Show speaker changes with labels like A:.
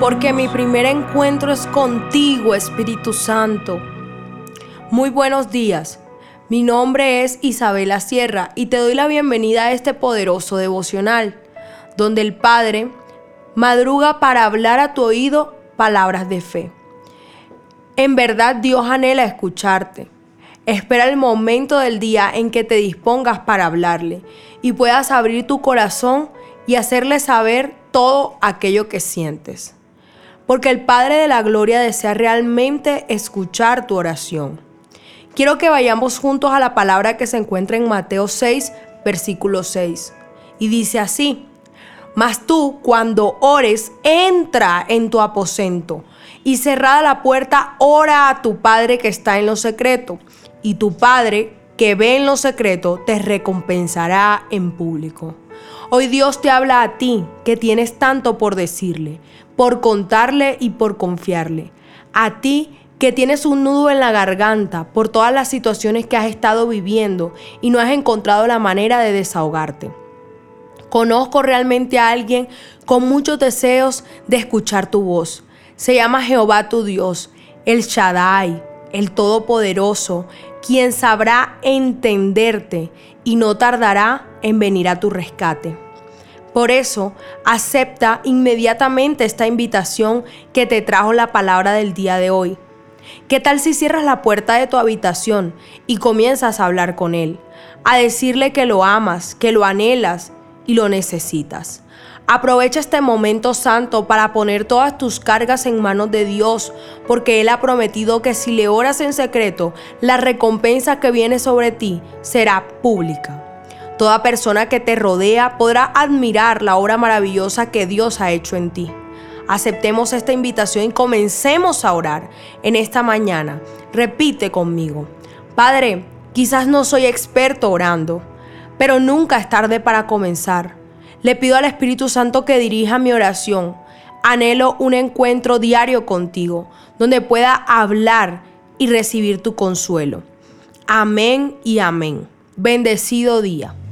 A: porque mi primer encuentro es contigo, Espíritu Santo. Muy buenos días. Mi nombre es Isabela Sierra y te doy la bienvenida a este poderoso devocional, donde el Padre madruga para hablar a tu oído palabras de fe. En verdad Dios anhela escucharte. Espera el momento del día en que te dispongas para hablarle y puedas abrir tu corazón y hacerle saber todo aquello que sientes. Porque el Padre de la Gloria desea realmente escuchar tu oración. Quiero que vayamos juntos a la palabra que se encuentra en Mateo 6, versículo 6. Y dice así, mas tú cuando ores, entra en tu aposento y cerrada la puerta, ora a tu Padre que está en lo secreto. Y tu Padre que ve en lo secreto te recompensará en público. Hoy Dios te habla a ti que tienes tanto por decirle, por contarle y por confiarle. A ti que tienes un nudo en la garganta por todas las situaciones que has estado viviendo y no has encontrado la manera de desahogarte. Conozco realmente a alguien con muchos deseos de escuchar tu voz. Se llama Jehová tu Dios, el Shaddai, el Todopoderoso, quien sabrá entenderte y no tardará en venir a tu rescate. Por eso, acepta inmediatamente esta invitación que te trajo la palabra del día de hoy. ¿Qué tal si cierras la puerta de tu habitación y comienzas a hablar con Él? A decirle que lo amas, que lo anhelas y lo necesitas. Aprovecha este momento santo para poner todas tus cargas en manos de Dios, porque Él ha prometido que si le oras en secreto, la recompensa que viene sobre ti será pública. Toda persona que te rodea podrá admirar la obra maravillosa que Dios ha hecho en ti aceptemos esta invitación y comencemos a orar en esta mañana. Repite conmigo. Padre, quizás no soy experto orando, pero nunca es tarde para comenzar. Le pido al Espíritu Santo que dirija mi oración. Anhelo un encuentro diario contigo, donde pueda hablar y recibir tu consuelo. Amén y amén. Bendecido día.